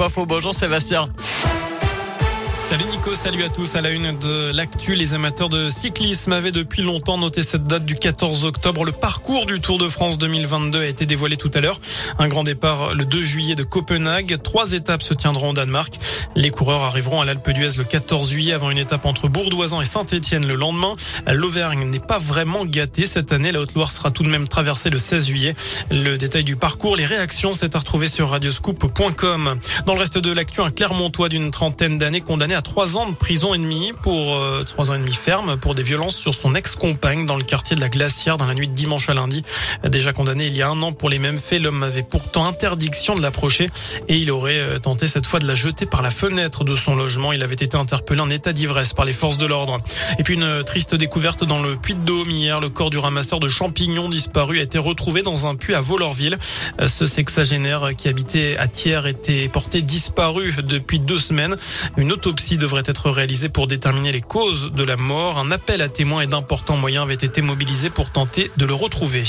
Info. Bonjour Sébastien. Salut Nico, salut à tous. À la une de l'actu, les amateurs de cyclisme avaient depuis longtemps noté cette date du 14 octobre. Le parcours du Tour de France 2022 a été dévoilé tout à l'heure. Un grand départ le 2 juillet de Copenhague. Trois étapes se tiendront au Danemark. Les coureurs arriveront à l'Alpe d'Huez le 14 juillet avant une étape entre Bourdoisan et Saint-Etienne le lendemain. L'Auvergne n'est pas vraiment gâtée cette année. La Haute-Loire sera tout de même traversée le 16 juillet. Le détail du parcours, les réactions, c'est à retrouver sur radioscoop.com. Dans le reste de l'actu, un Clermontois d'une trentaine d'années condamné à trois ans de prison et demi pour euh, trois ans et demi ferme pour des violences sur son ex-compagne dans le quartier de la Glacière dans la nuit de dimanche à lundi. Déjà condamné il y a un an pour les mêmes faits, l'homme avait pourtant interdiction de l'approcher et il aurait euh, tenté cette fois de la jeter par la fenêtre de son logement. Il avait été interpellé en état d'ivresse par les forces de l'ordre. Et puis une triste découverte dans le puits de Dôme hier. Le corps du ramasseur de champignons disparu a été retrouvé dans un puits à Volorville. Euh, ce sexagénaire qui habitait à Thiers était porté disparu depuis deux semaines. Une autopsie devrait être réalisé pour déterminer les causes de la mort. Un appel à témoins et d'importants moyens avait été mobilisé pour tenter de le retrouver.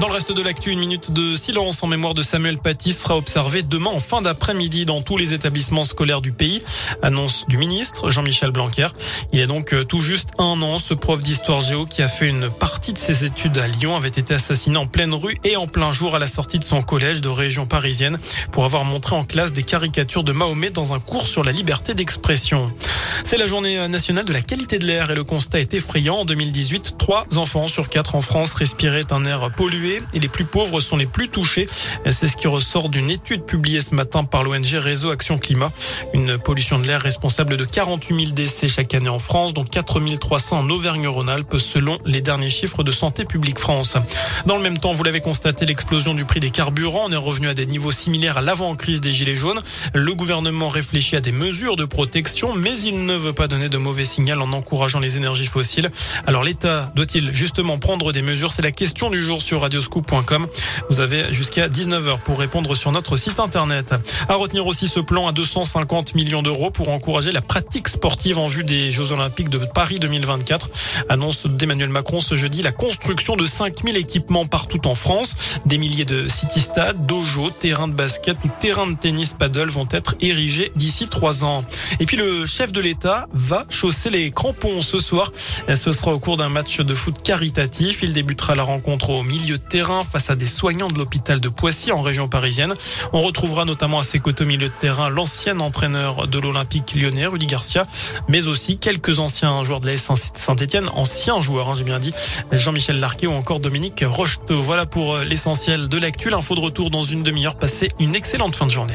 Dans le reste de l'actu, une minute de silence en mémoire de Samuel Paty sera observée demain en fin d'après-midi dans tous les établissements scolaires du pays. Annonce du ministre Jean-Michel Blanquer. Il est donc euh, tout juste un an. Ce prof d'histoire géo qui a fait une partie de ses études à Lyon avait été assassiné en pleine rue et en plein jour à la sortie de son collège de région parisienne pour avoir montré en classe des caricatures de Mahomet dans un cours sur la liberté d'expression. C'est la journée nationale de la qualité de l'air et le constat est effrayant. En 2018, trois enfants sur quatre en France respiraient un air pollué et les plus pauvres sont les plus touchés. C'est ce qui ressort d'une étude publiée ce matin par l'ONG Réseau Action Climat. Une pollution de l'air responsable de 48 000 décès chaque année en France, dont 4 300 en Auvergne-Rhône-Alpes selon les derniers chiffres de Santé publique France. Dans le même temps, vous l'avez constaté, l'explosion du prix des carburants. On est revenu à des niveaux similaires à l'avant-crise des Gilets jaunes. Le gouvernement réfléchit à des mesures de protection, mais il ne veut pas donner de mauvais signal en encourageant les énergies fossiles. Alors l'État doit-il justement prendre des mesures? C'est la question du jour sur Radio radioscoop.com. Vous avez jusqu'à 19h pour répondre sur notre site internet. À retenir aussi ce plan à 250 millions d'euros pour encourager la pratique sportive en vue des Jeux Olympiques de Paris 2024. Annonce d'Emmanuel Macron ce jeudi la construction de 5000 équipements partout en France. Des milliers de city-stades, dojos, terrains de basket ou terrains de tennis paddle vont être érigés d'ici trois ans. Et puis le chef de l'État va chausser les crampons ce soir. Ce sera au cours d'un match de foot caritatif. Il débutera la rencontre au milieu terrain face à des soignants de l'hôpital de Poissy en région parisienne. On retrouvera notamment à ses côtés au milieu de terrain l'ancien entraîneur de l'Olympique lyonnais, Rudy Garcia, mais aussi quelques anciens joueurs de l'AS Saint-Etienne, anciens joueurs, hein, j'ai bien dit, Jean-Michel Larquet ou encore Dominique Rocheteau. Voilà pour l'essentiel de l'actu. L'info de retour dans une demi-heure. Passez une excellente fin de journée.